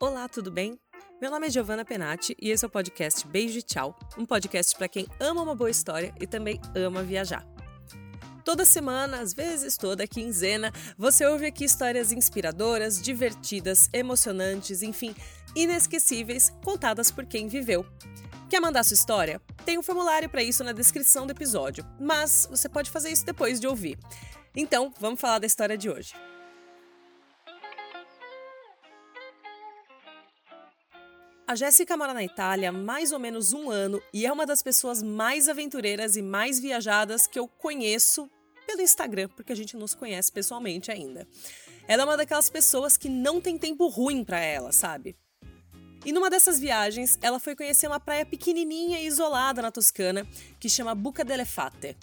Olá, tudo bem? Meu nome é Giovanna Penati e esse é o podcast Beijo e Tchau, um podcast para quem ama uma boa história e também ama viajar. Toda semana, às vezes toda quinzena, você ouve aqui histórias inspiradoras, divertidas, emocionantes, enfim, inesquecíveis, contadas por quem viveu. Quer mandar sua história? Tem um formulário para isso na descrição do episódio, mas você pode fazer isso depois de ouvir. Então, vamos falar da história de hoje. A Jéssica mora na Itália há mais ou menos um ano e é uma das pessoas mais aventureiras e mais viajadas que eu conheço pelo Instagram, porque a gente não se conhece pessoalmente ainda. Ela é uma daquelas pessoas que não tem tempo ruim para ela, sabe? E numa dessas viagens, ela foi conhecer uma praia pequenininha e isolada na Toscana, que chama Buca delle Fate.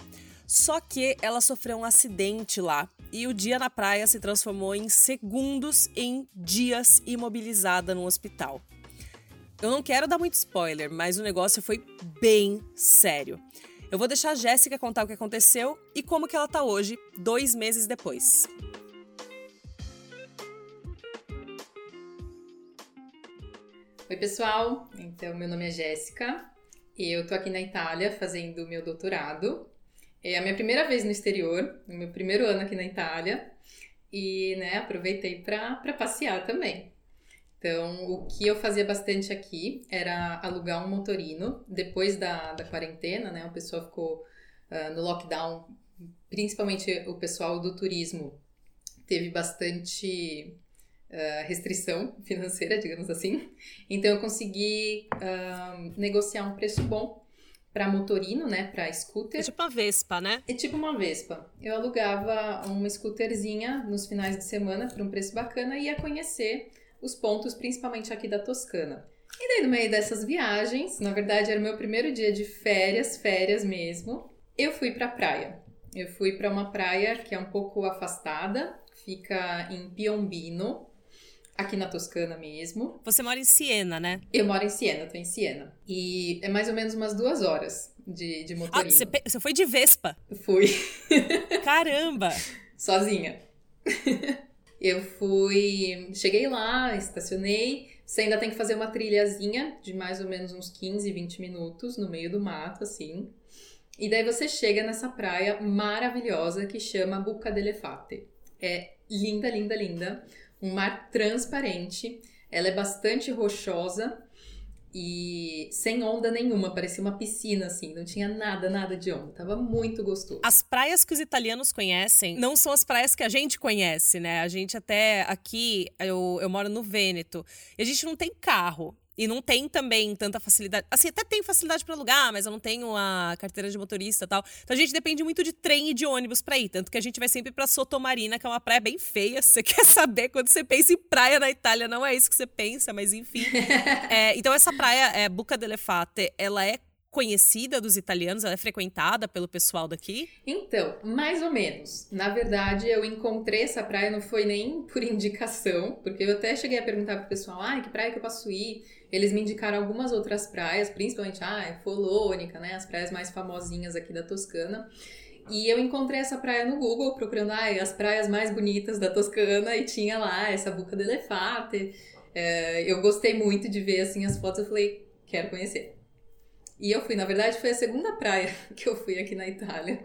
Só que ela sofreu um acidente lá e o dia na praia se transformou em segundos em dias imobilizada no hospital. Eu não quero dar muito spoiler, mas o negócio foi bem sério. Eu vou deixar a Jéssica contar o que aconteceu e como que ela tá hoje, dois meses depois. Oi, pessoal. Então, meu nome é Jéssica e eu tô aqui na Itália fazendo meu doutorado. É a minha primeira vez no exterior, meu primeiro ano aqui na Itália. E, né, aproveitei para passear também. Então, o que eu fazia bastante aqui era alugar um motorino. Depois da, da quarentena, né? O pessoal ficou uh, no lockdown, principalmente o pessoal do turismo, teve bastante uh, restrição financeira, digamos assim. Então, eu consegui uh, negociar um preço bom para motorino, né, para scooter. É tipo uma Vespa, né? É tipo uma Vespa. Eu alugava uma scooterzinha nos finais de semana por um preço bacana e ia conhecer os pontos, principalmente aqui da Toscana. E daí, no meio dessas viagens, na verdade era o meu primeiro dia de férias, férias mesmo, eu fui pra praia. Eu fui para uma praia que é um pouco afastada, fica em Piombino, aqui na Toscana mesmo. Você mora em Siena, né? Eu moro em Siena, tô em Siena. E é mais ou menos umas duas horas de, de motorino. Ah, você, você foi de Vespa? Fui. Caramba! Sozinha. Eu fui. Cheguei lá, estacionei. Você ainda tem que fazer uma trilhazinha de mais ou menos uns 15, 20 minutos no meio do mato, assim. E daí você chega nessa praia maravilhosa que chama Buca dell'Efate. É linda, linda, linda. Um mar transparente. Ela é bastante rochosa e sem onda nenhuma, parecia uma piscina assim, não tinha nada, nada de onda, tava muito gostoso. As praias que os italianos conhecem não são as praias que a gente conhece, né? A gente até aqui, eu, eu moro no Vêneto, e a gente não tem carro. E não tem também tanta facilidade. Assim, até tem facilidade para alugar, mas eu não tenho a carteira de motorista e tal. Então a gente depende muito de trem e de ônibus para ir. Tanto que a gente vai sempre pra Sotomarina, que é uma praia bem feia. Se você quer saber, quando você pensa em praia na Itália, não é isso que você pensa, mas enfim. é, então essa praia, é, Buca dell'Efate, ela é conhecida dos italianos? Ela é frequentada pelo pessoal daqui? Então, mais ou menos. Na verdade, eu encontrei essa praia, não foi nem por indicação, porque eu até cheguei a perguntar pro pessoal, ah, que praia que eu posso ir? Eles me indicaram algumas outras praias, principalmente, ah, Folônica, né, as praias mais famosinhas aqui da Toscana. E eu encontrei essa praia no Google, procurando ah, as praias mais bonitas da Toscana, e tinha lá essa Buca de Elefante. É, eu gostei muito de ver assim as fotos, eu falei, quero conhecer. E eu fui, na verdade, foi a segunda praia que eu fui aqui na Itália.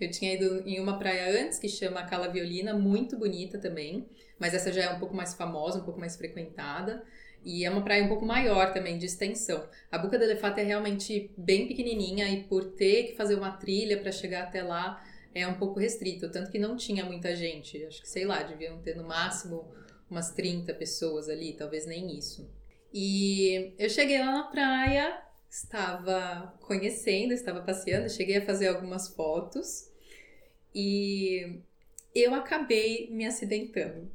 Eu tinha ido em uma praia antes que chama Cala Violina, muito bonita também, mas essa já é um pouco mais famosa, um pouco mais frequentada. E é uma praia um pouco maior também, de extensão. A Buca do Elefante é realmente bem pequenininha e por ter que fazer uma trilha para chegar até lá é um pouco restrito. Tanto que não tinha muita gente. Acho que, sei lá, deviam ter no máximo umas 30 pessoas ali, talvez nem isso. E eu cheguei lá na praia, estava conhecendo, estava passeando, cheguei a fazer algumas fotos e eu acabei me acidentando.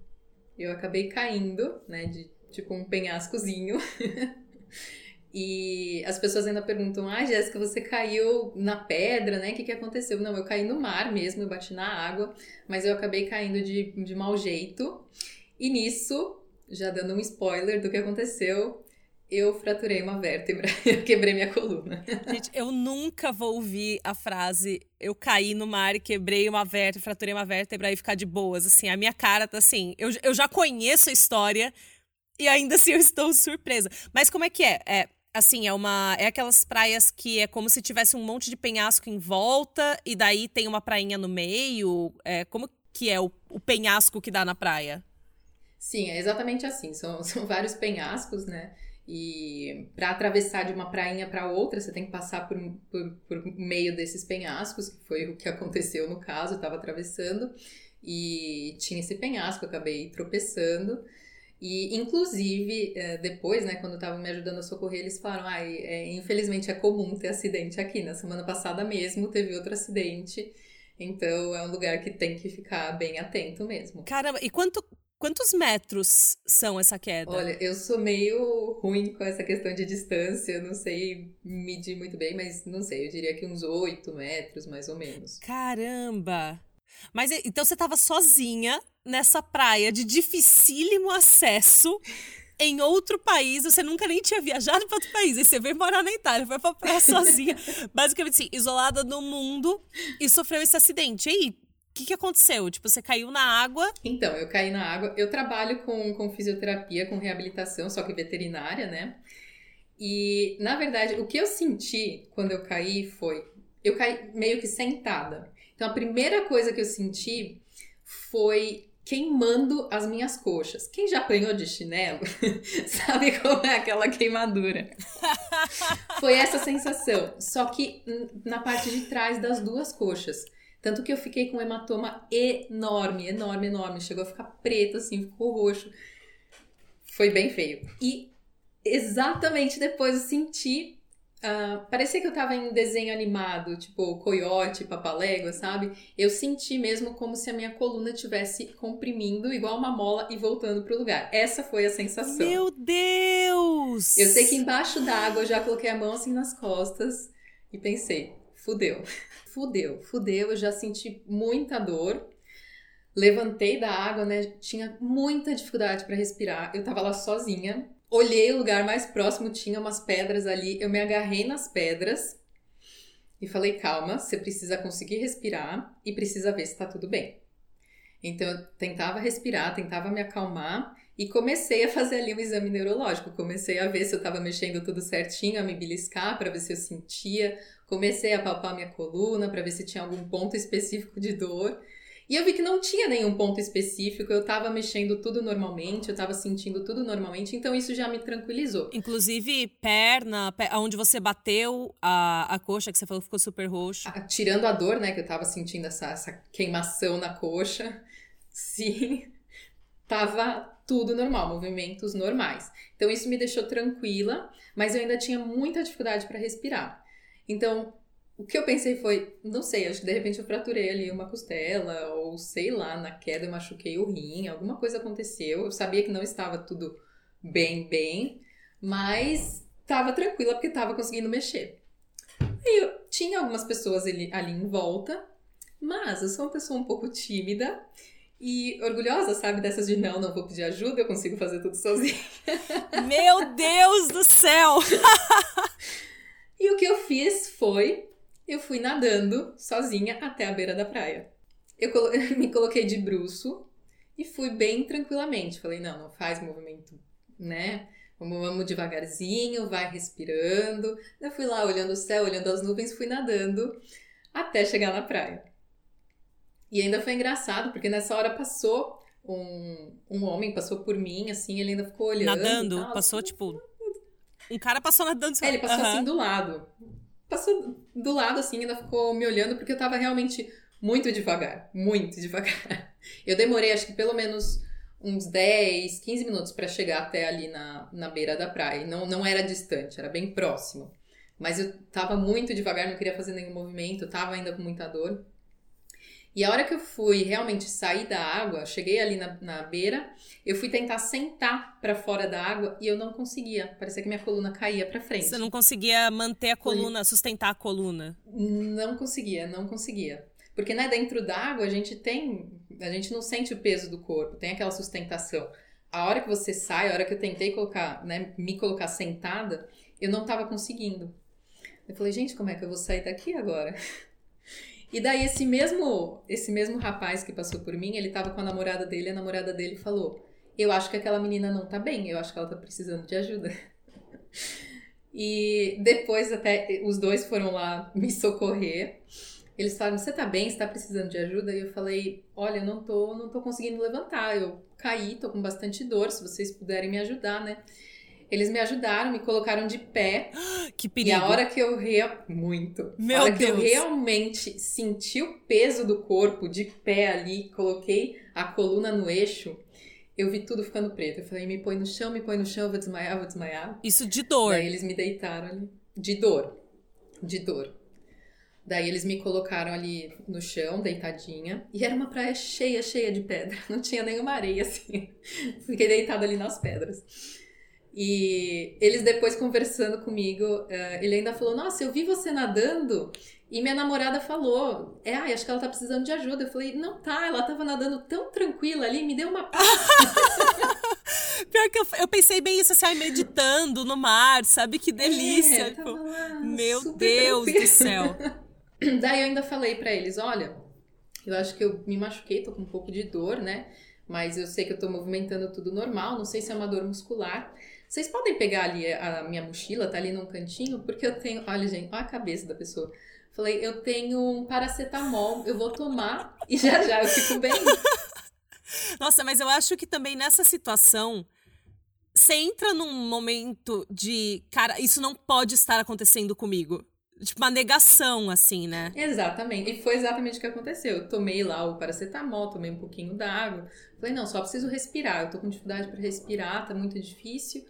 Eu acabei caindo, né, de tipo um penhascozinho. e as pessoas ainda perguntam: "Ah, Jéssica, você caiu na pedra, né? O que que aconteceu?" Não, eu caí no mar mesmo, eu bati na água, mas eu acabei caindo de, de mau jeito. E nisso, já dando um spoiler do que aconteceu, eu fraturei uma vértebra, eu quebrei minha coluna. Gente, eu nunca vou ouvir a frase eu caí no mar e quebrei uma vértebra, fraturei uma vértebra e ficar de boas, assim, a minha cara tá assim, eu, eu já conheço a história e ainda assim eu estou surpresa. Mas como é que é? É, assim, é uma. É aquelas praias que é como se tivesse um monte de penhasco em volta, e daí tem uma prainha no meio. É, como que é o, o penhasco que dá na praia? Sim, é exatamente assim. São, são vários penhascos, né? E para atravessar de uma prainha para outra, você tem que passar por, por, por, meio desses penhascos, que foi o que aconteceu no caso. Eu estava atravessando e tinha esse penhasco, eu acabei tropeçando. E, inclusive, é, depois, né, quando estavam me ajudando a socorrer, eles falaram: ah, é, infelizmente é comum ter acidente aqui. Na semana passada mesmo teve outro acidente. Então é um lugar que tem que ficar bem atento mesmo. Caramba, e quanto, quantos metros são essa queda? Olha, eu sou meio ruim com essa questão de distância, eu não sei medir muito bem, mas não sei, eu diria que uns 8 metros mais ou menos. Caramba! Mas então você estava sozinha nessa praia de dificílimo acesso em outro país, você nunca nem tinha viajado para outro país, aí você veio morar na Itália, foi pra praia sozinha, basicamente assim, isolada no mundo e sofreu esse acidente. E aí, que, que aconteceu? Tipo, você caiu na água? Então, eu caí na água. Eu trabalho com, com fisioterapia, com reabilitação, só que veterinária, né? E, na verdade, o que eu senti quando eu caí foi. Eu caí meio que sentada. Então, a primeira coisa que eu senti foi queimando as minhas coxas. Quem já apanhou de chinelo sabe como é aquela queimadura. Foi essa sensação, só que na parte de trás das duas coxas. Tanto que eu fiquei com um hematoma enorme, enorme, enorme. Chegou a ficar preto, assim, ficou roxo. Foi bem feio. E exatamente depois eu senti Uh, parecia que eu tava em desenho animado, tipo coiote, papalégua, sabe? Eu senti mesmo como se a minha coluna estivesse comprimindo igual uma mola e voltando pro lugar. Essa foi a sensação. Meu Deus! Eu sei que embaixo d'água eu já coloquei a mão assim nas costas e pensei, fudeu, fudeu, fudeu. Eu já senti muita dor. Levantei da água, né? Tinha muita dificuldade para respirar. Eu tava lá sozinha Olhei o lugar mais próximo, tinha umas pedras ali. Eu me agarrei nas pedras e falei: calma, você precisa conseguir respirar e precisa ver se está tudo bem. Então eu tentava respirar, tentava me acalmar e comecei a fazer ali um exame neurológico. Comecei a ver se eu estava mexendo tudo certinho, a me beliscar para ver se eu sentia. Comecei a palpar minha coluna para ver se tinha algum ponto específico de dor. E eu vi que não tinha nenhum ponto específico, eu tava mexendo tudo normalmente, eu tava sentindo tudo normalmente, então isso já me tranquilizou. Inclusive, perna, onde você bateu a, a coxa, que você falou que ficou super roxo. Ah, tirando a dor, né, que eu tava sentindo essa, essa queimação na coxa, sim, tava tudo normal, movimentos normais. Então isso me deixou tranquila, mas eu ainda tinha muita dificuldade para respirar. Então, o que eu pensei foi, não sei, acho que de repente eu fraturei ali uma costela, ou sei lá, na queda eu machuquei o rim, alguma coisa aconteceu. Eu sabia que não estava tudo bem, bem, mas estava tranquila porque estava conseguindo mexer. Aí eu tinha algumas pessoas ali, ali em volta, mas eu sou uma pessoa um pouco tímida e orgulhosa, sabe, dessas de não, não vou pedir ajuda, eu consigo fazer tudo sozinha. Meu Deus do céu! e o que eu fiz foi eu fui nadando sozinha até a beira da praia. Eu colo me coloquei de bruço e fui bem tranquilamente. Falei, não, não faz movimento, né? Vamos, vamos devagarzinho, vai respirando. Eu fui lá olhando o céu, olhando as nuvens, fui nadando até chegar na praia. E ainda foi engraçado, porque nessa hora passou um, um homem, passou por mim, assim, ele ainda ficou olhando. Nadando? Passou, tipo. Um cara passou nadando. É, ele passou uhum. assim do lado passou do lado assim, ainda ficou me olhando, porque eu tava realmente muito devagar, muito devagar. Eu demorei acho que pelo menos uns 10, 15 minutos para chegar até ali na, na beira da praia. Não, não era distante, era bem próximo. Mas eu tava muito devagar, não queria fazer nenhum movimento, tava ainda com muita dor. E a hora que eu fui realmente sair da água, cheguei ali na, na beira, eu fui tentar sentar para fora da água e eu não conseguia. Parecia que minha coluna caía para frente. Você não conseguia manter a coluna, sustentar a coluna? Não conseguia, não conseguia. Porque né, dentro da água a gente tem, a gente não sente o peso do corpo, tem aquela sustentação. A hora que você sai, a hora que eu tentei colocar, né, me colocar sentada, eu não estava conseguindo. Eu falei, gente, como é que eu vou sair daqui agora? E daí esse mesmo, esse mesmo rapaz que passou por mim, ele tava com a namorada dele, a namorada dele falou: eu acho que aquela menina não tá bem, eu acho que ela tá precisando de ajuda. E depois até os dois foram lá me socorrer. Eles falaram: "Você tá bem? Você tá precisando de ajuda?" E eu falei: "Olha, eu não tô, não tô conseguindo levantar. Eu caí, tô com bastante dor, se vocês puderem me ajudar, né?" Eles me ajudaram, me colocaram de pé. Que perigo. E a hora que eu rea... muito. Meu a hora Deus. que eu realmente senti o peso do corpo de pé ali, coloquei a coluna no eixo, eu vi tudo ficando preto. Eu falei, me põe no chão, me põe no chão, eu vou desmaiar, eu vou desmaiar. Isso de dor. Daí eles me deitaram ali. De dor. De dor. Daí eles me colocaram ali no chão, deitadinha. E era uma praia cheia, cheia de pedra. Não tinha nenhuma areia, assim. Fiquei deitada ali nas pedras. E eles depois conversando comigo, eh, ele ainda falou: Nossa, eu vi você nadando. E minha namorada falou: É, ai, acho que ela tá precisando de ajuda. Eu falei: Não tá, ela tava nadando tão tranquila ali, me deu uma paz. Pior que eu, eu pensei bem isso, assim, meditando no mar, sabe? Que delícia. É, tipo, tava lá, meu Deus tranquila. do céu. Daí eu ainda falei pra eles, olha, eu acho que eu me machuquei, tô com um pouco de dor, né? Mas eu sei que eu tô movimentando tudo normal, não sei se é uma dor muscular. Vocês podem pegar ali a minha mochila, tá ali num cantinho, porque eu tenho, olha gente, olha a cabeça da pessoa. Falei, eu tenho um paracetamol, eu vou tomar e já já eu fico bem. Nossa, mas eu acho que também nessa situação você entra num momento de, cara, isso não pode estar acontecendo comigo. Tipo, uma negação, assim, né? Exatamente. E foi exatamente o que aconteceu. Eu tomei lá o paracetamol, tomei um pouquinho d'água. Falei, não, só preciso respirar. Eu tô com dificuldade para respirar, tá muito difícil.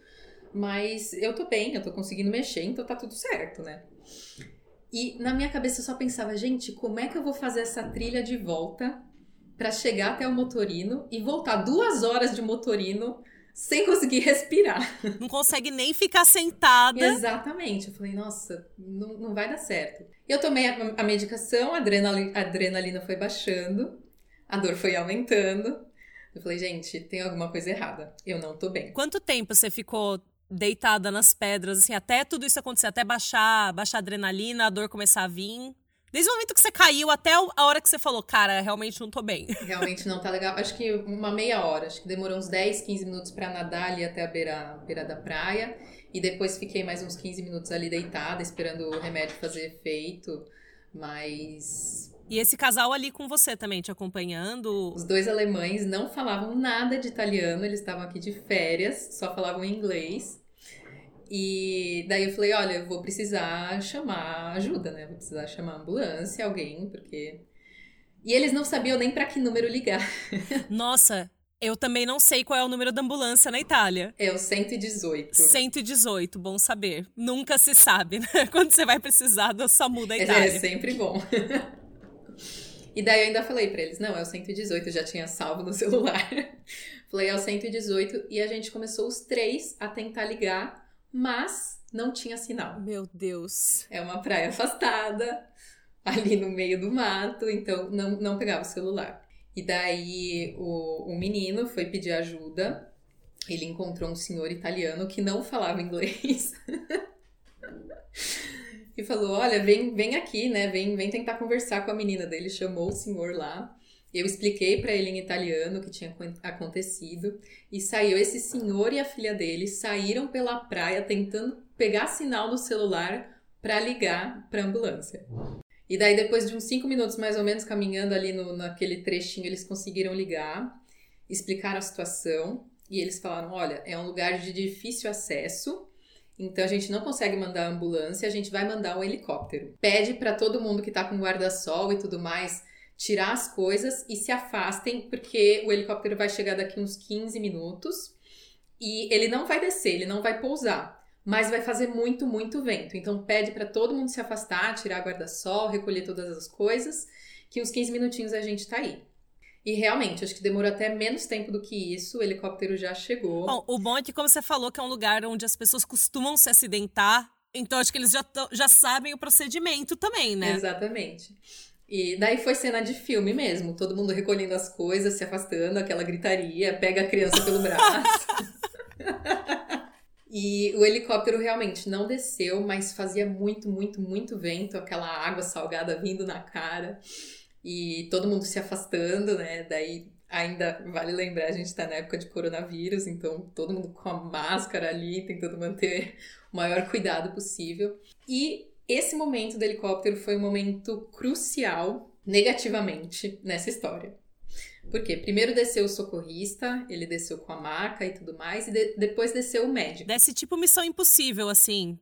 Mas eu tô bem, eu tô conseguindo mexer, então tá tudo certo, né? E na minha cabeça eu só pensava, gente, como é que eu vou fazer essa trilha de volta para chegar até o motorino e voltar duas horas de motorino sem conseguir respirar? Não consegue nem ficar sentada. Exatamente. Eu falei, nossa, não, não vai dar certo. Eu tomei a, a medicação, a adrenalina, a adrenalina foi baixando, a dor foi aumentando. Eu falei, gente, tem alguma coisa errada. Eu não tô bem. Quanto tempo você ficou deitada nas pedras, assim, até tudo isso acontecer, até baixar, baixar a adrenalina, a dor começar a vir? Desde o momento que você caiu até a hora que você falou, cara, realmente não tô bem. Realmente não tá legal. Acho que uma meia hora. Acho que demorou uns 10, 15 minutos para nadar ali até a beira, beira da praia. E depois fiquei mais uns 15 minutos ali deitada, esperando o remédio fazer efeito. Mas E esse casal ali com você também, te acompanhando. os dois alemães não falavam nada de italiano, eles estavam aqui de férias, só falavam inglês. E daí eu falei, olha, eu vou precisar chamar ajuda, né? Vou precisar chamar ambulância, alguém, porque. E eles não sabiam nem pra que número ligar. Nossa, eu também não sei qual é o número da ambulância na Itália. É o 118. 118, bom saber. Nunca se sabe, né? Quando você vai precisar do SAMU da É, Itália. é sempre bom. e daí eu ainda falei pra eles, não, é o 118, eu já tinha salvo no celular. falei, é o 118, e a gente começou os três a tentar ligar, mas não tinha sinal. Meu Deus. É uma praia afastada, ali no meio do mato, então não, não pegava o celular. E daí o, o menino foi pedir ajuda. Ele encontrou um senhor italiano que não falava inglês. e falou: Olha, vem, vem aqui, né? Vem, vem tentar conversar com a menina dele. Chamou o senhor lá. Eu expliquei para ele em italiano o que tinha acon- acontecido. E saiu esse senhor e a filha dele saíram pela praia tentando pegar sinal no celular para ligar para ambulância. E daí, depois de uns cinco minutos mais ou menos caminhando ali no, naquele trechinho, eles conseguiram ligar, explicaram a situação e eles falaram: olha, é um lugar de difícil acesso, então a gente não consegue mandar a ambulância, a gente vai mandar um helicóptero. Pede para todo mundo que tá com guarda-sol e tudo mais tirar as coisas e se afastem, porque o helicóptero vai chegar daqui uns 15 minutos e ele não vai descer, ele não vai pousar mas vai fazer muito, muito vento. Então pede para todo mundo se afastar, tirar guarda-sol, recolher todas as coisas, que uns 15 minutinhos a gente tá aí. E realmente, acho que demorou até menos tempo do que isso, o helicóptero já chegou. Bom, o bom é que, como você falou, que é um lugar onde as pessoas costumam se acidentar, então acho que eles já, já sabem o procedimento também, né? Exatamente. E daí foi cena de filme mesmo, todo mundo recolhendo as coisas, se afastando, aquela gritaria, pega a criança pelo braço. E o helicóptero realmente não desceu, mas fazia muito, muito, muito vento, aquela água salgada vindo na cara. E todo mundo se afastando, né? Daí Ainda vale lembrar, a gente tá na época de coronavírus, então todo mundo com a máscara ali, tentando manter o maior cuidado possível. E esse momento do helicóptero foi um momento crucial negativamente nessa história. Porque primeiro desceu o socorrista, ele desceu com a maca e tudo mais, e de depois desceu o médico. Desce tipo missão impossível, assim.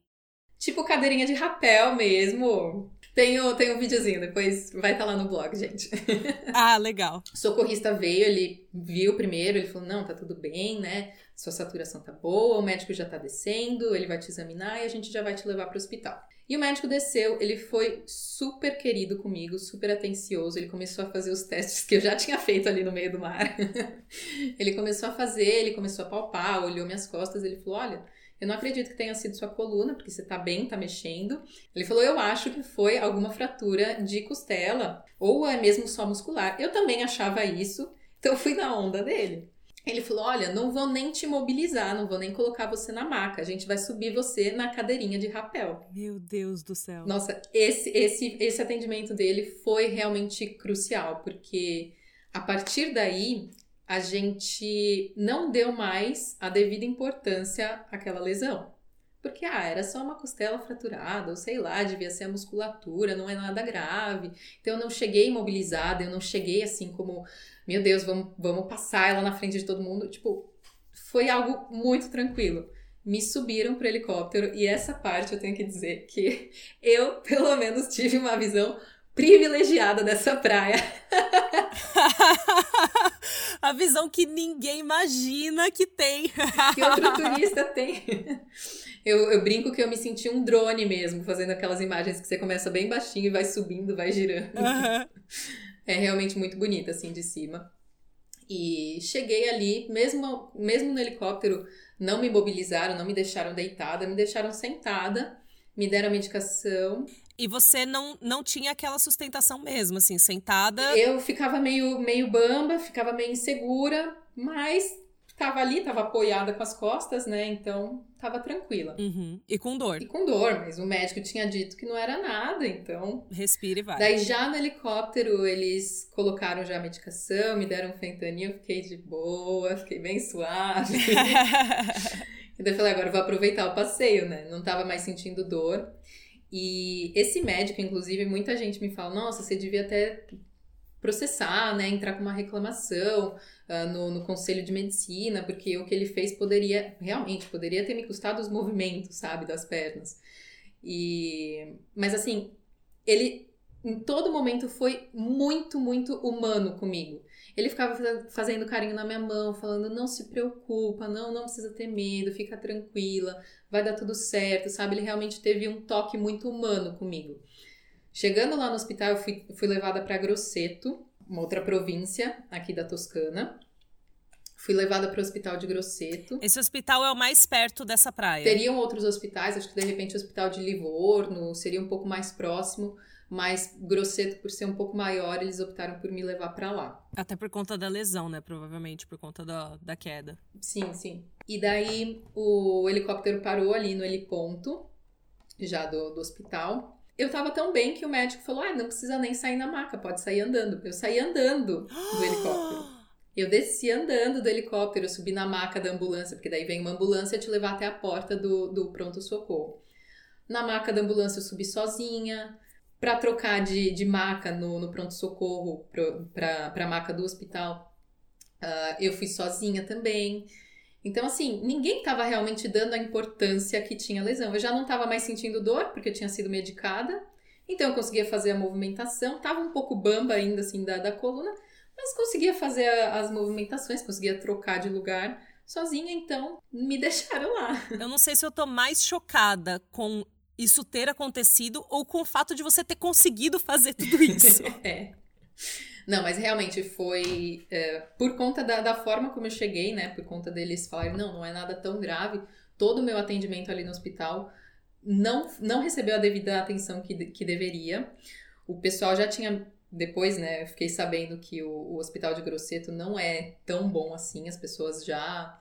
Tipo cadeirinha de rapel mesmo. Tem o, tem um videozinho, depois vai estar tá lá no blog, gente. Ah, legal. O socorrista veio, ele viu primeiro, ele falou: não, tá tudo bem, né? Sua saturação tá boa, o médico já tá descendo, ele vai te examinar e a gente já vai te levar para o hospital. E o médico desceu, ele foi super querido comigo, super atencioso. Ele começou a fazer os testes que eu já tinha feito ali no meio do mar. ele começou a fazer, ele começou a palpar, olhou minhas costas, ele falou: Olha, eu não acredito que tenha sido sua coluna, porque você tá bem, tá mexendo. Ele falou: Eu acho que foi alguma fratura de costela, ou é mesmo só muscular. Eu também achava isso, então eu fui na onda dele. Ele falou: Olha, não vou nem te mobilizar, não vou nem colocar você na maca. A gente vai subir você na cadeirinha de rapel. Meu Deus do céu. Nossa, esse, esse, esse atendimento dele foi realmente crucial, porque a partir daí a gente não deu mais a devida importância àquela lesão. Porque, ah, era só uma costela fraturada, ou sei lá, devia ser a musculatura, não é nada grave. Então eu não cheguei imobilizada, eu não cheguei assim como meu Deus, vamos, vamos passar ela na frente de todo mundo. Tipo, foi algo muito tranquilo. Me subiram pro helicóptero e essa parte eu tenho que dizer que eu, pelo menos, tive uma visão privilegiada dessa praia. a visão que ninguém imagina que tem. que outro turista tem. Eu, eu, brinco que eu me senti um drone mesmo, fazendo aquelas imagens que você começa bem baixinho e vai subindo, vai girando. Uhum. É realmente muito bonita, assim, de cima. E cheguei ali, mesmo, mesmo no helicóptero, não me mobilizaram, não me deixaram deitada, me deixaram sentada, me deram a medicação. E você não, não tinha aquela sustentação mesmo, assim, sentada? Eu ficava meio, meio bamba, ficava meio insegura, mas tava ali, tava apoiada com as costas, né? Então tava tranquila. Uhum. E com dor. E com dor, mas o médico tinha dito que não era nada, então. Respire e vai. Daí já no helicóptero eles colocaram já a medicação, me deram um fentanyl, fiquei de boa, fiquei bem suave. e daí eu falei, agora eu vou aproveitar o passeio, né? Não tava mais sentindo dor. E esse médico, inclusive, muita gente me fala: nossa, você devia até processar, né? Entrar com uma reclamação uh, no, no conselho de medicina, porque o que ele fez poderia, realmente, poderia ter me custado os movimentos, sabe, das pernas. E, mas assim, ele em todo momento foi muito, muito humano comigo. Ele ficava fazendo carinho na minha mão, falando: não se preocupa, não, não precisa ter medo, fica tranquila, vai dar tudo certo, sabe? Ele realmente teve um toque muito humano comigo. Chegando lá no hospital, eu fui, fui levada para Grosseto, uma outra província aqui da Toscana. Fui levada para o hospital de Grosseto. Esse hospital é o mais perto dessa praia. Teriam outros hospitais, acho que de repente o hospital de Livorno seria um pouco mais próximo, mas Grosseto, por ser um pouco maior, eles optaram por me levar para lá. Até por conta da lesão, né? Provavelmente por conta da, da queda. Sim, sim. E daí o helicóptero parou ali no heliponto, já do, do hospital. Eu tava tão bem que o médico falou: ah, não precisa nem sair na maca, pode sair andando. Eu saí andando do helicóptero. Eu desci andando do helicóptero, subi na maca da ambulância, porque daí vem uma ambulância te levar até a porta do, do pronto-socorro. Na maca da ambulância eu subi sozinha. Para trocar de, de maca no, no pronto-socorro para a maca do hospital, uh, eu fui sozinha também. Então, assim, ninguém estava realmente dando a importância que tinha a lesão. Eu já não estava mais sentindo dor, porque eu tinha sido medicada. Então, eu conseguia fazer a movimentação. Tava um pouco bamba ainda, assim, da, da coluna. Mas conseguia fazer a, as movimentações, conseguia trocar de lugar sozinha. Então, me deixaram lá. Eu não sei se eu tô mais chocada com isso ter acontecido ou com o fato de você ter conseguido fazer tudo isso. é. Não, mas realmente foi é, por conta da, da, forma como eu cheguei, né? Por conta deles falarem, não, não é nada tão grave. Todo o meu atendimento ali no hospital não, não recebeu a devida atenção que, que deveria. O pessoal já tinha. Depois, né, eu fiquei sabendo que o, o hospital de Grosseto não é tão bom assim, as pessoas já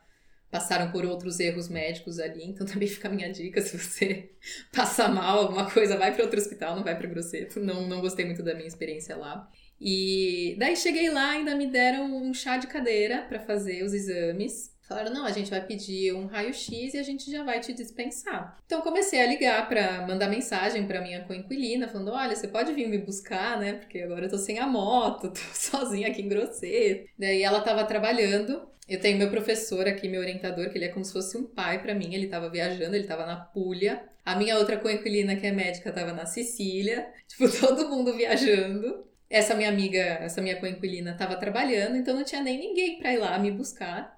passaram por outros erros médicos ali, então também fica a minha dica, se você passar mal, alguma coisa, vai para outro hospital, não vai para Grosseto. Não, não gostei muito da minha experiência lá. E daí cheguei lá, ainda me deram um chá de cadeira para fazer os exames. Falaram, não, a gente vai pedir um raio-x e a gente já vai te dispensar. Então comecei a ligar para mandar mensagem para minha coinquilina, falando, olha, você pode vir me buscar, né? Porque agora eu tô sem a moto, tô sozinha aqui em Grosseto. Daí ela tava trabalhando. Eu tenho meu professor aqui, meu orientador, que ele é como se fosse um pai para mim. Ele tava viajando, ele tava na Puglia. A minha outra coinquilina, que é médica, tava na Sicília. Tipo, todo mundo viajando. Essa minha amiga, essa minha coinquilina, tava trabalhando, então não tinha nem ninguém para ir lá me buscar.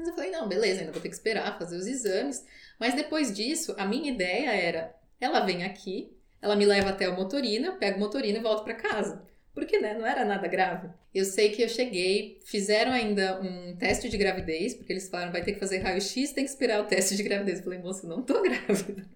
Mas eu falei, não, beleza, ainda vou ter que esperar fazer os exames. Mas depois disso, a minha ideia era: ela vem aqui, ela me leva até o motorina, pego o motorina e volto para casa. Porque, né, não era nada grave. Eu sei que eu cheguei, fizeram ainda um teste de gravidez, porque eles falaram, vai ter que fazer raio-x, tem que esperar o teste de gravidez. Eu falei, moça, não tô grávida.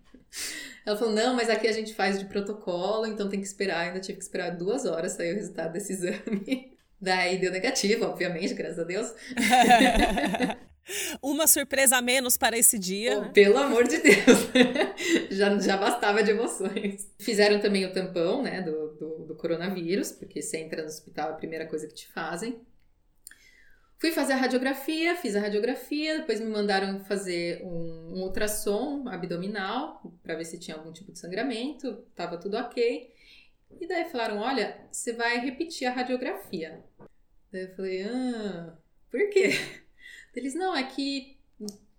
Ela falou, não, mas aqui a gente faz de protocolo, então tem que esperar. Ainda tive que esperar duas horas sair o resultado desse exame. Daí deu negativo, obviamente, graças a Deus. Uma surpresa a menos para esse dia. Oh, né? Pelo amor de Deus! já, já bastava de emoções. Fizeram também o tampão, né, do, do, do coronavírus, porque você entra no hospital, é a primeira coisa que te fazem. Fui fazer a radiografia, fiz a radiografia, depois me mandaram fazer um, um ultrassom abdominal para ver se tinha algum tipo de sangramento, tava tudo ok. E daí falaram: olha, você vai repetir a radiografia. Daí eu falei: ah, por quê? Eles, não, é que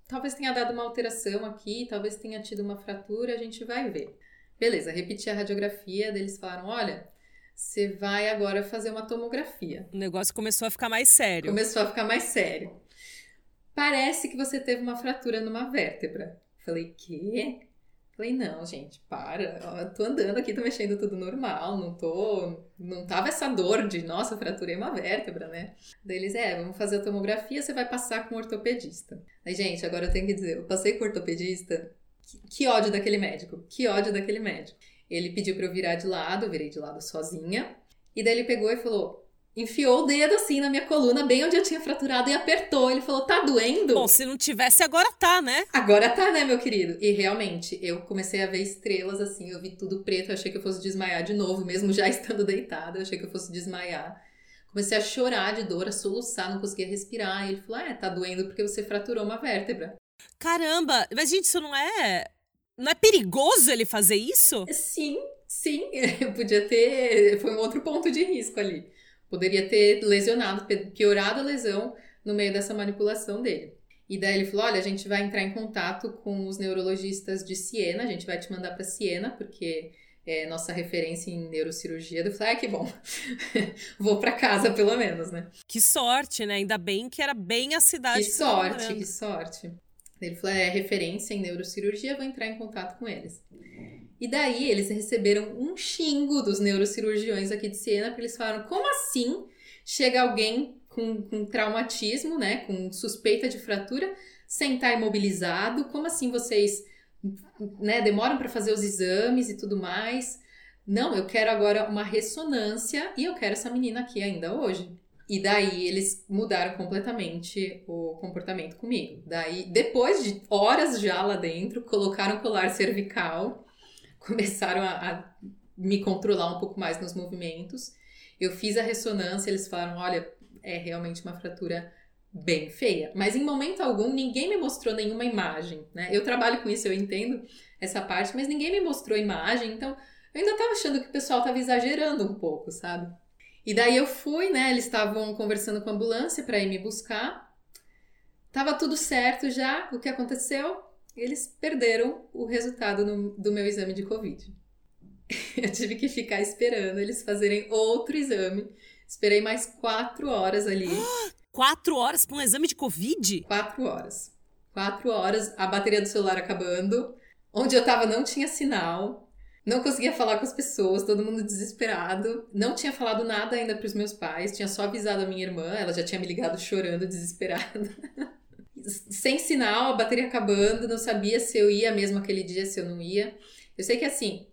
talvez tenha dado uma alteração aqui, talvez tenha tido uma fratura, a gente vai ver. Beleza, repeti a radiografia, eles falaram, olha, você vai agora fazer uma tomografia. O negócio começou a ficar mais sério. Começou a ficar mais sério. Parece que você teve uma fratura numa vértebra. Falei, quê? Falei, não, gente, para. Eu tô andando aqui, tô mexendo tudo normal, não tô. Não tava essa dor de, nossa, fraturei uma vértebra, né? Daí eles, é, vamos fazer a tomografia, você vai passar com o ortopedista. Aí, gente, agora eu tenho que dizer, eu passei com o ortopedista, que, que ódio daquele médico, que ódio daquele médico. Ele pediu pra eu virar de lado, virei de lado sozinha. E daí ele pegou e falou: enfiou o dedo assim na minha coluna, bem onde eu tinha fraturado, e apertou. Ele falou: tá doendo? Bom, se não tivesse, agora tá, né? Agora tá, né, meu querido? E realmente, eu comecei a ver estrelas assim, eu vi tudo preto, eu achei que eu fosse desmaiar de novo, mesmo já estando deitada, eu achei que eu fosse desmaiar. Comecei a chorar de dor, a soluçar, não conseguia respirar. E ele falou: é, tá doendo porque você fraturou uma vértebra. Caramba, mas gente, isso não é. Não é perigoso ele fazer isso? Sim, sim. Eu podia ter. Foi um outro ponto de risco ali. Poderia ter lesionado, piorado a lesão no meio dessa manipulação dele. E daí ele falou: olha, a gente vai entrar em contato com os neurologistas de Siena, a gente vai te mandar para Siena, porque é nossa referência em neurocirurgia. Eu falei: ah, que bom, vou para casa pelo menos, né? Que sorte, né? Ainda bem que era bem a cidade. Que, que sorte, que sorte. Ele falou: é referência em neurocirurgia, vou entrar em contato com eles. E daí eles receberam um xingo dos neurocirurgiões aqui de Siena, porque eles falaram: como assim chega alguém com, com traumatismo, né, com suspeita de fratura, sem estar imobilizado? Como assim vocês né, demoram para fazer os exames e tudo mais? Não, eu quero agora uma ressonância e eu quero essa menina aqui ainda hoje. E daí eles mudaram completamente o comportamento comigo. Daí, depois de horas já lá dentro, colocaram colar cervical começaram a, a me controlar um pouco mais nos movimentos. Eu fiz a ressonância, eles falaram: olha, é realmente uma fratura bem feia. Mas em momento algum ninguém me mostrou nenhuma imagem, né? Eu trabalho com isso, eu entendo essa parte, mas ninguém me mostrou imagem, então eu ainda tava achando que o pessoal tava exagerando um pouco, sabe? E daí eu fui, né? Eles estavam conversando com a ambulância para ir me buscar. Tava tudo certo já. O que aconteceu? Eles perderam o resultado no, do meu exame de Covid. Eu tive que ficar esperando eles fazerem outro exame. Esperei mais quatro horas ali. Quatro horas para um exame de Covid? Quatro horas. Quatro horas, a bateria do celular acabando. Onde eu tava não tinha sinal. Não conseguia falar com as pessoas, todo mundo desesperado. Não tinha falado nada ainda para os meus pais, tinha só avisado a minha irmã, ela já tinha me ligado chorando, desesperada. sem sinal, a bateria acabando, não sabia se eu ia mesmo aquele dia, se eu não ia. Eu sei que assim,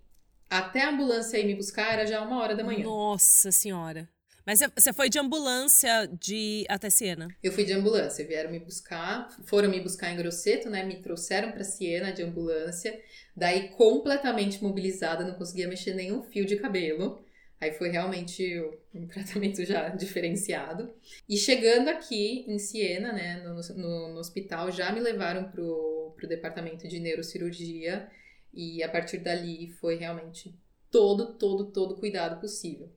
até a ambulância ir me buscar era já uma hora da manhã. Nossa senhora. Mas você foi de ambulância de até Siena? Eu fui de ambulância, vieram me buscar, foram me buscar em Grosseto, né? Me trouxeram para Siena de ambulância. Daí completamente mobilizada, não conseguia mexer nenhum fio de cabelo. Aí foi realmente um tratamento já diferenciado. E chegando aqui em Siena, né, no, no, no hospital, já me levaram pro, pro departamento de neurocirurgia. E a partir dali foi realmente todo, todo, todo cuidado possível.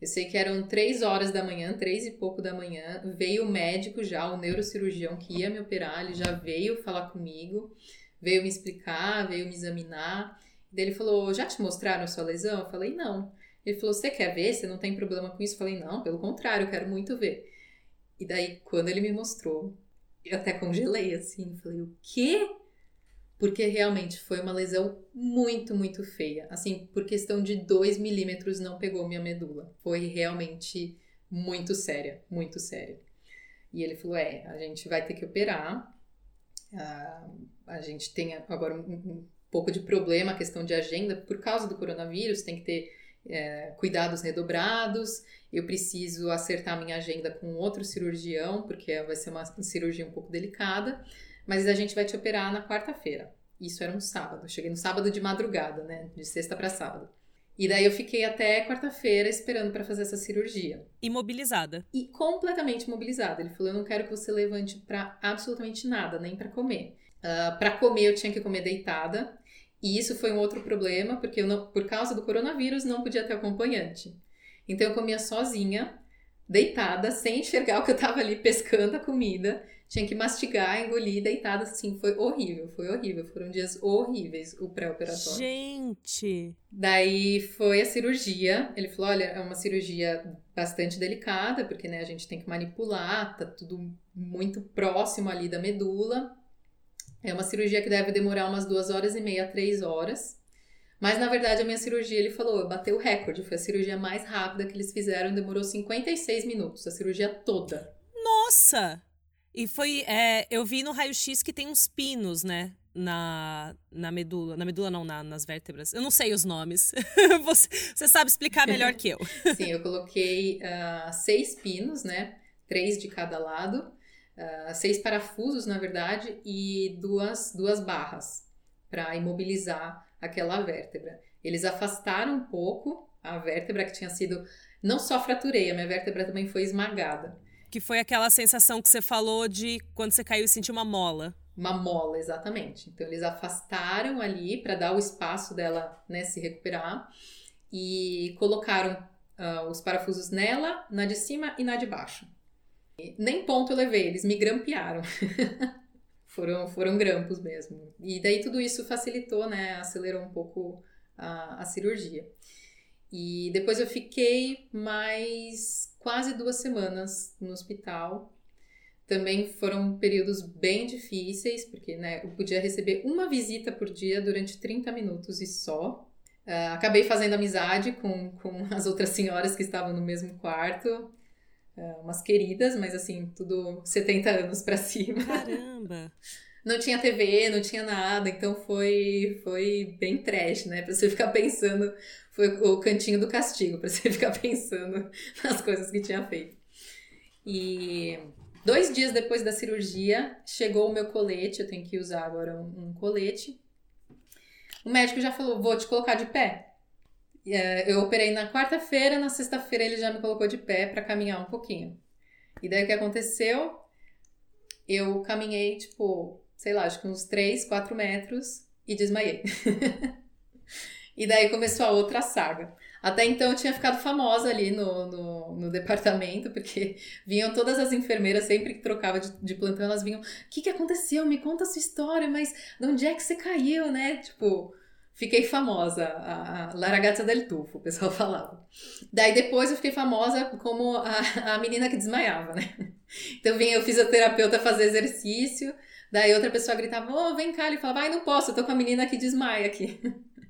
Eu sei que eram três horas da manhã, três e pouco da manhã, veio o médico já, o neurocirurgião que ia me operar, ele já veio falar comigo, veio me explicar, veio me examinar. Daí ele falou: Já te mostraram a sua lesão? Eu falei: Não. Ele falou: Você quer ver? Você não tem problema com isso? Eu falei: Não, pelo contrário, eu quero muito ver. E daí, quando ele me mostrou, eu até congelei assim. Falei: O quê? Porque realmente foi uma lesão muito, muito feia. Assim, por questão de 2 milímetros não pegou minha medula. Foi realmente muito séria, muito séria. E ele falou: É, a gente vai ter que operar. Ah, a gente tem agora um, um pouco de problema questão de agenda por causa do coronavírus, tem que ter é, cuidados redobrados, eu preciso acertar minha agenda com outro cirurgião, porque vai ser uma cirurgia um pouco delicada, mas a gente vai te operar na quarta-feira. Isso era um sábado, eu cheguei no sábado de madrugada, né, de sexta para sábado. E daí eu fiquei até quarta-feira esperando para fazer essa cirurgia. Imobilizada. E completamente imobilizada. Ele falou: "Eu não quero que você levante para absolutamente nada, nem para comer. Uh, ah, para comer eu tinha que comer deitada, e isso foi um outro problema, porque eu não, por causa do coronavírus não podia ter acompanhante. Então eu comia sozinha, deitada, sem enxergar o que eu tava ali pescando a comida. Tinha que mastigar, engolir, deitada, assim, foi horrível, foi horrível. Foram dias horríveis o pré-operatório. Gente! Daí foi a cirurgia. Ele falou: olha, é uma cirurgia bastante delicada, porque né, a gente tem que manipular, tá tudo muito próximo ali da medula. É uma cirurgia que deve demorar umas duas horas e meia, três horas. Mas na verdade a minha cirurgia, ele falou, bateu o recorde. Foi a cirurgia mais rápida que eles fizeram, demorou 56 minutos, a cirurgia toda. Nossa! E foi. É, eu vi no raio-x que tem uns pinos, né? Na, na medula. Na medula, não, na, nas vértebras. Eu não sei os nomes. você, você, sabe explicar melhor que eu. Sim, eu coloquei uh, seis pinos, né? Três de cada lado uh, seis parafusos, na verdade, e duas, duas barras para imobilizar aquela vértebra. Eles afastaram um pouco a vértebra que tinha sido. Não só fraturei, a minha vértebra também foi esmagada. Que foi aquela sensação que você falou de quando você caiu e sentiu uma mola. Uma mola, exatamente. Então eles afastaram ali para dar o espaço dela né, se recuperar e colocaram uh, os parafusos nela, na de cima e na de baixo. Nem ponto eu levei, eles me grampearam. foram, foram grampos mesmo. E daí tudo isso facilitou, né? Acelerou um pouco a, a cirurgia. E depois eu fiquei mais quase duas semanas no hospital. Também foram períodos bem difíceis, porque né, eu podia receber uma visita por dia durante 30 minutos e só. Uh, acabei fazendo amizade com, com as outras senhoras que estavam no mesmo quarto. É, umas queridas, mas assim, tudo 70 anos para cima. Caramba! Não tinha TV, não tinha nada, então foi foi bem trash, né? Pra você ficar pensando, foi o cantinho do castigo, pra você ficar pensando nas coisas que tinha feito. E dois dias depois da cirurgia, chegou o meu colete, eu tenho que usar agora um, um colete. O médico já falou: vou te colocar de pé. É, eu operei na quarta-feira, na sexta-feira ele já me colocou de pé para caminhar um pouquinho. E daí o que aconteceu? Eu caminhei, tipo, sei lá, acho que uns 3, 4 metros e desmaiei. e daí começou a outra saga. Até então eu tinha ficado famosa ali no, no, no, departamento, porque vinham todas as enfermeiras, sempre que trocava de, de plantão, elas vinham: O que, que aconteceu? Me conta a sua história, mas de onde é que você caiu, né? Tipo, fiquei famosa, a, a Laragata del Tufo, o pessoal falava. Daí depois eu fiquei famosa como a, a menina que desmaiava, né? Então vinha o fisioterapeuta fazer exercício, daí outra pessoa gritava, oh, vem cá, ele falava, ai, não posso, eu tô com a menina que desmaia aqui.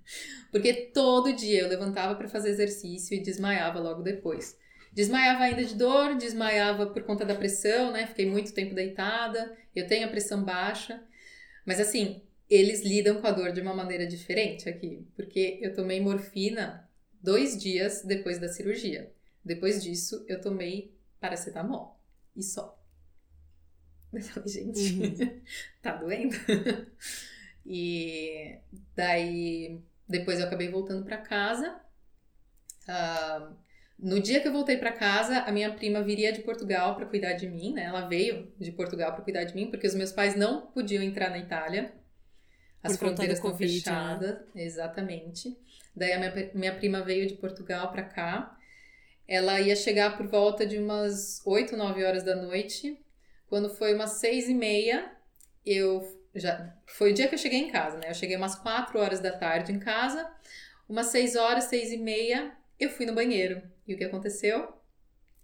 Porque todo dia eu levantava para fazer exercício e desmaiava logo depois. Desmaiava ainda de dor, desmaiava por conta da pressão, né? Fiquei muito tempo deitada, eu tenho a pressão baixa. Mas assim, eles lidam com a dor de uma maneira diferente aqui, porque eu tomei morfina dois dias depois da cirurgia. Depois disso, eu tomei paracetamol e só. Eu falei, gente, uhum. tá doendo? e daí, depois eu acabei voltando para casa. Uh, no dia que eu voltei para casa, a minha prima viria de Portugal para cuidar de mim, né? Ela veio de Portugal para cuidar de mim, porque os meus pais não podiam entrar na Itália. As fronteiras estão né? fechadas, né? exatamente. Daí a minha, minha prima veio de Portugal para cá. Ela ia chegar por volta de umas 8, 9 horas da noite. Quando foi umas 6 e meia, eu já foi o dia que eu cheguei em casa, né? Eu cheguei umas 4 horas da tarde em casa. Umas 6 horas, 6 e meia, eu fui no banheiro. E o que aconteceu?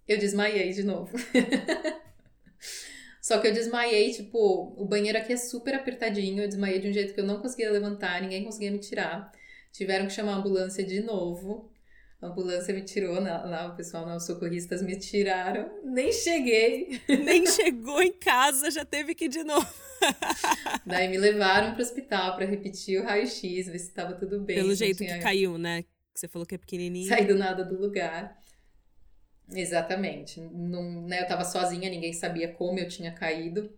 Eu desmaiei de novo. Só que eu desmaiei, tipo, o banheiro aqui é super apertadinho, eu desmaiei de um jeito que eu não conseguia levantar, ninguém conseguia me tirar. Tiveram que chamar a ambulância de novo. A ambulância me tirou, lá o pessoal, os socorristas me tiraram. Nem cheguei. Nem chegou em casa, já teve que ir de novo. Daí me levaram para o hospital para repetir o raio-x, ver se estava tudo bem. Pelo jeito tinha... que caiu, né? Que você falou que é pequenininho. Saí do nada do lugar. Exatamente. Não, né, eu tava sozinha, ninguém sabia como eu tinha caído.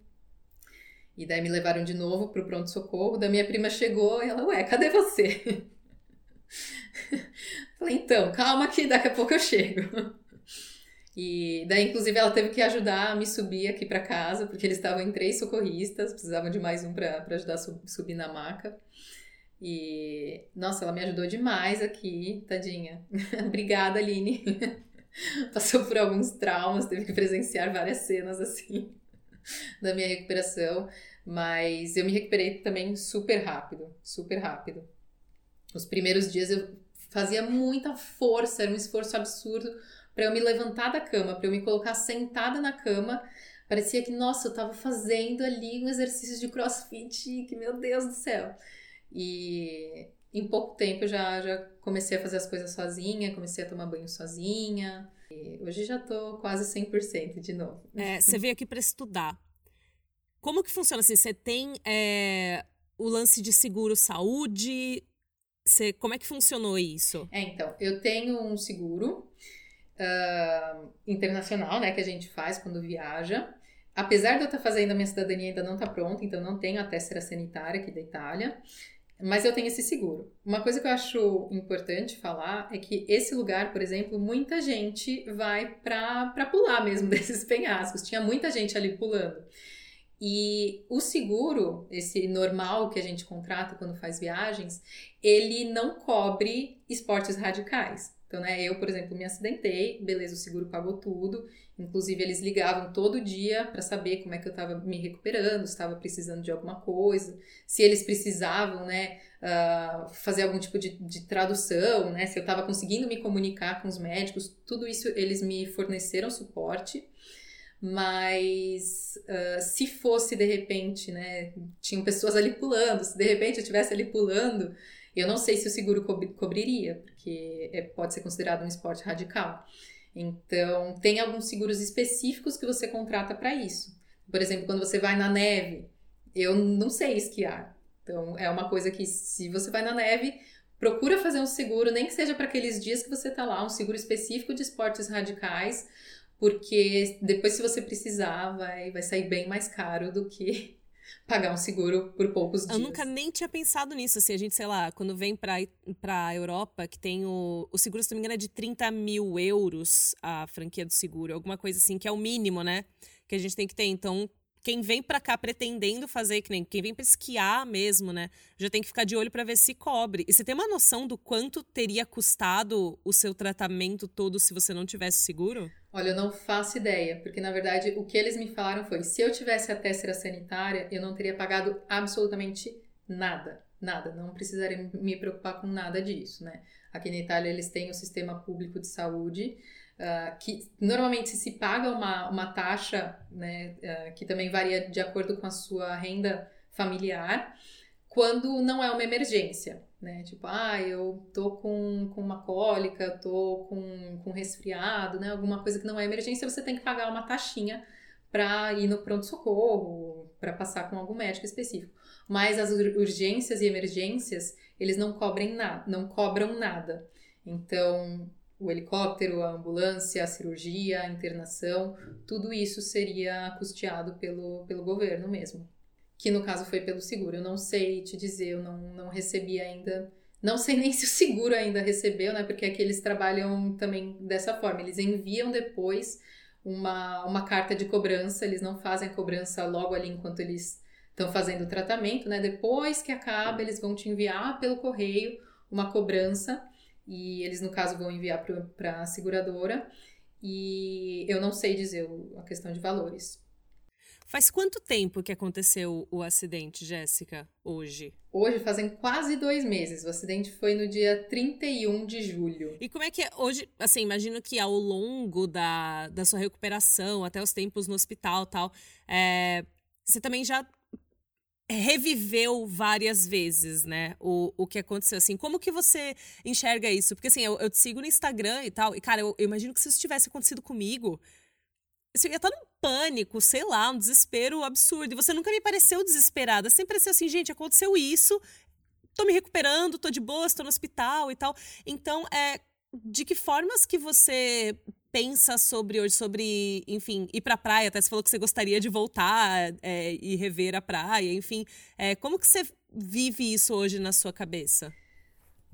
E daí me levaram de novo pro pronto-socorro. Da minha prima chegou e ela, ué, cadê você? Falei, então, calma que daqui a pouco eu chego. E daí, inclusive, ela teve que ajudar a me subir aqui para casa, porque eles estavam em três socorristas, precisavam de mais um para ajudar a subir na maca. E, nossa, ela me ajudou demais aqui, tadinha. Obrigada, Aline. Passou por alguns traumas, teve que presenciar várias cenas assim da minha recuperação, mas eu me recuperei também super rápido, super rápido. Os primeiros dias eu fazia muita força, era um esforço absurdo para eu me levantar da cama, para eu me colocar sentada na cama. Parecia que, nossa, eu estava fazendo ali um exercício de crossfit, que meu Deus do céu. E em pouco tempo eu já, já comecei a fazer as coisas sozinha, comecei a tomar banho sozinha. E hoje já tô quase 100% de novo. É, você veio aqui para estudar. Como que funciona assim? Você tem é, o lance de seguro saúde? Você, como é que funcionou isso? É, então, eu tenho um seguro uh, internacional, né, que a gente faz quando viaja. Apesar de eu estar tá fazendo a minha cidadania ainda não está pronta, então não tenho a tessera sanitária aqui da Itália. Mas eu tenho esse seguro. Uma coisa que eu acho importante falar é que esse lugar, por exemplo, muita gente vai para pular mesmo desses penhascos. Tinha muita gente ali pulando. E o seguro, esse normal que a gente contrata quando faz viagens, ele não cobre esportes radicais. Então, né, eu, por exemplo, me acidentei, beleza, o seguro pagou tudo. Inclusive, eles ligavam todo dia para saber como é que eu estava me recuperando, se estava precisando de alguma coisa, se eles precisavam, né, uh, fazer algum tipo de, de tradução, né, se eu estava conseguindo me comunicar com os médicos, tudo isso eles me forneceram suporte. Mas uh, se fosse de repente, né, tinham pessoas ali pulando, se de repente eu estivesse ali pulando, eu não sei se o seguro co cobriria, porque é, pode ser considerado um esporte radical. Então, tem alguns seguros específicos que você contrata para isso. Por exemplo, quando você vai na neve, eu não sei esquiar. Então, é uma coisa que, se você vai na neve, procura fazer um seguro, nem que seja para aqueles dias que você está lá, um seguro específico de esportes radicais, porque depois, se você precisar, vai, vai sair bem mais caro do que pagar um seguro por poucos dias. Eu nunca nem tinha pensado nisso, assim, a gente, sei lá, quando vem pra, pra Europa, que tem o, o seguro, se não me engano, é de 30 mil euros a franquia do seguro, alguma coisa assim, que é o mínimo, né, que a gente tem que ter, então quem vem para cá pretendendo fazer, que nem quem vem para esquiar mesmo, né? Já tem que ficar de olho para ver se cobre. E você tem uma noção do quanto teria custado o seu tratamento todo se você não tivesse seguro? Olha, eu não faço ideia, porque na verdade o que eles me falaram foi: se eu tivesse a tessera sanitária, eu não teria pagado absolutamente nada. Nada, não precisaria me preocupar com nada disso, né? Aqui na Itália eles têm o sistema público de saúde, uh, que normalmente se paga uma, uma taxa, né, uh, que também varia de acordo com a sua renda familiar, quando não é uma emergência, né? Tipo, ah, eu tô com, com uma cólica, tô com, com resfriado, né? Alguma coisa que não é emergência, você tem que pagar uma taxinha para ir no pronto-socorro, para passar com algum médico específico. Mas as urgências e emergências, eles não cobrem nada, não cobram nada. Então, o helicóptero, a ambulância, a cirurgia, a internação, tudo isso seria custeado pelo, pelo governo mesmo que no caso foi pelo seguro. Eu não sei te dizer, eu não, não recebi ainda Não sei nem se o seguro ainda recebeu, né? Porque aqui eles trabalham também dessa forma. Eles enviam depois uma, uma carta de cobrança, eles não fazem a cobrança logo ali enquanto eles estão fazendo o tratamento, né? Depois que acaba, eles vão te enviar pelo correio uma cobrança e eles, no caso, vão enviar para a seguradora. E eu não sei dizer a questão de valores. Faz quanto tempo que aconteceu o acidente, Jéssica, hoje? Hoje fazem quase dois meses. O acidente foi no dia 31 de julho. E como é que é hoje? Assim, imagino que ao longo da, da sua recuperação, até os tempos no hospital tal, é, você também já reviveu várias vezes, né? O, o que aconteceu, assim. Como que você enxerga isso? Porque, assim, eu, eu te sigo no Instagram e tal, e, cara, eu, eu imagino que se isso tivesse acontecido comigo, você ia estar num pânico, sei lá, um desespero absurdo. E você nunca me pareceu desesperada. Sempre pareceu assim, gente, aconteceu isso, tô me recuperando, tô de boa, estou no hospital e tal. Então, é, de que formas que você pensa sobre hoje, sobre, enfim, ir pra praia? Até você falou que você gostaria de voltar é, e rever a praia, enfim. É, como que você vive isso hoje na sua cabeça?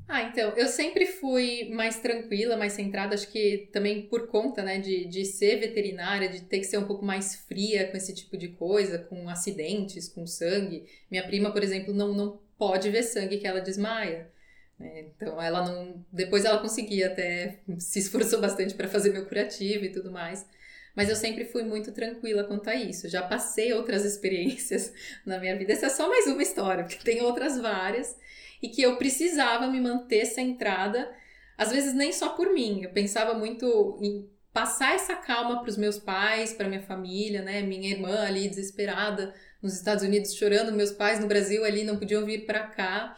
Ah, então, eu sempre fui mais tranquila, mais centrada, acho que também por conta, né, de, de ser veterinária, de ter que ser um pouco mais fria com esse tipo de coisa, com acidentes, com sangue. Minha prima, por exemplo, não, não pode ver sangue que ela desmaia. Né? Então, ela não. Depois ela conseguia até, se esforçou bastante para fazer meu curativo e tudo mais. Mas eu sempre fui muito tranquila quanto a isso. Já passei outras experiências na minha vida. Essa é só mais uma história, porque tem outras várias e que eu precisava me manter centrada, às vezes nem só por mim, eu pensava muito em passar essa calma para os meus pais, para minha família, né? Minha irmã ali desesperada nos Estados Unidos chorando, meus pais no Brasil ali não podiam vir para cá.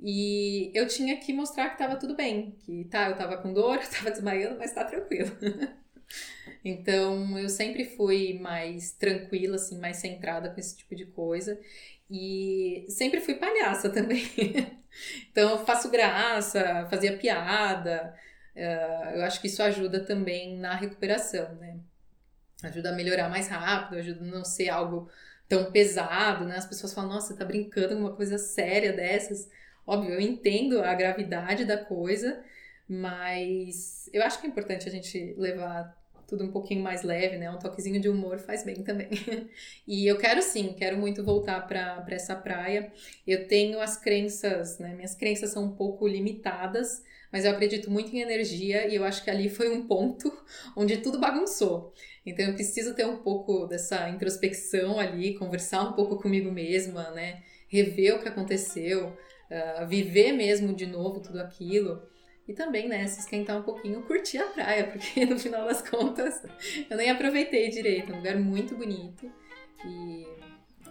E eu tinha que mostrar que estava tudo bem, que tá, eu estava com dor, estava desmaiando, mas tá tranquilo. então, eu sempre fui mais tranquila, assim, mais centrada com esse tipo de coisa. E sempre fui palhaça também. então, faço graça, fazia piada. Uh, eu acho que isso ajuda também na recuperação, né? Ajuda a melhorar mais rápido, ajuda a não ser algo tão pesado, né? As pessoas falam, nossa, tá brincando com uma coisa séria dessas. Óbvio, eu entendo a gravidade da coisa, mas eu acho que é importante a gente levar tudo um pouquinho mais leve, né? Um toquezinho de humor faz bem também. e eu quero sim, quero muito voltar para essa praia. Eu tenho as crenças, né? Minhas crenças são um pouco limitadas, mas eu acredito muito em energia e eu acho que ali foi um ponto onde tudo bagunçou. Então eu preciso ter um pouco dessa introspecção ali, conversar um pouco comigo mesma, né? Rever o que aconteceu, uh, viver mesmo de novo tudo aquilo. E também, né, se esquentar um pouquinho, curtir a praia, porque no final das contas eu nem aproveitei direito. É um lugar muito bonito e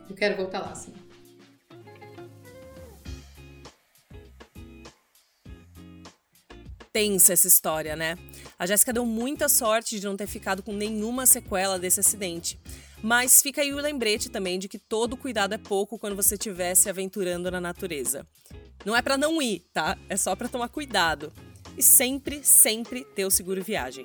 eu quero voltar lá, sim. Tensa essa história, né? A Jéssica deu muita sorte de não ter ficado com nenhuma sequela desse acidente. Mas fica aí o lembrete também de que todo cuidado é pouco quando você estiver se aventurando na natureza. Não é para não ir, tá? É só para tomar cuidado e sempre, sempre ter o seguro viagem.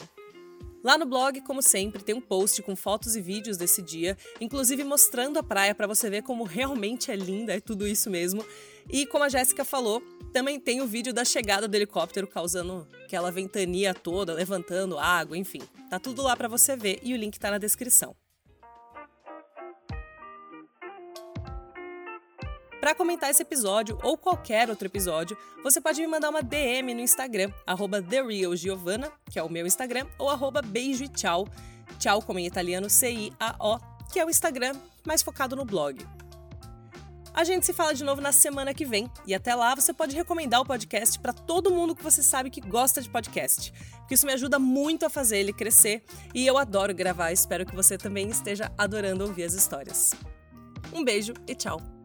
Lá no blog, como sempre, tem um post com fotos e vídeos desse dia, inclusive mostrando a praia para você ver como realmente é linda, é tudo isso mesmo. E como a Jéssica falou, também tem o vídeo da chegada do helicóptero causando aquela ventania toda, levantando água, enfim. Tá tudo lá para você ver e o link tá na descrição. Para comentar esse episódio ou qualquer outro episódio, você pode me mandar uma DM no Instagram, TheRealGiovanna, que é o meu Instagram, ou arroba beijo e tchau, tchau como em italiano C-I-A-O, que é o Instagram mais focado no blog. A gente se fala de novo na semana que vem e até lá você pode recomendar o podcast para todo mundo que você sabe que gosta de podcast, porque isso me ajuda muito a fazer ele crescer e eu adoro gravar. Espero que você também esteja adorando ouvir as histórias. Um beijo e tchau!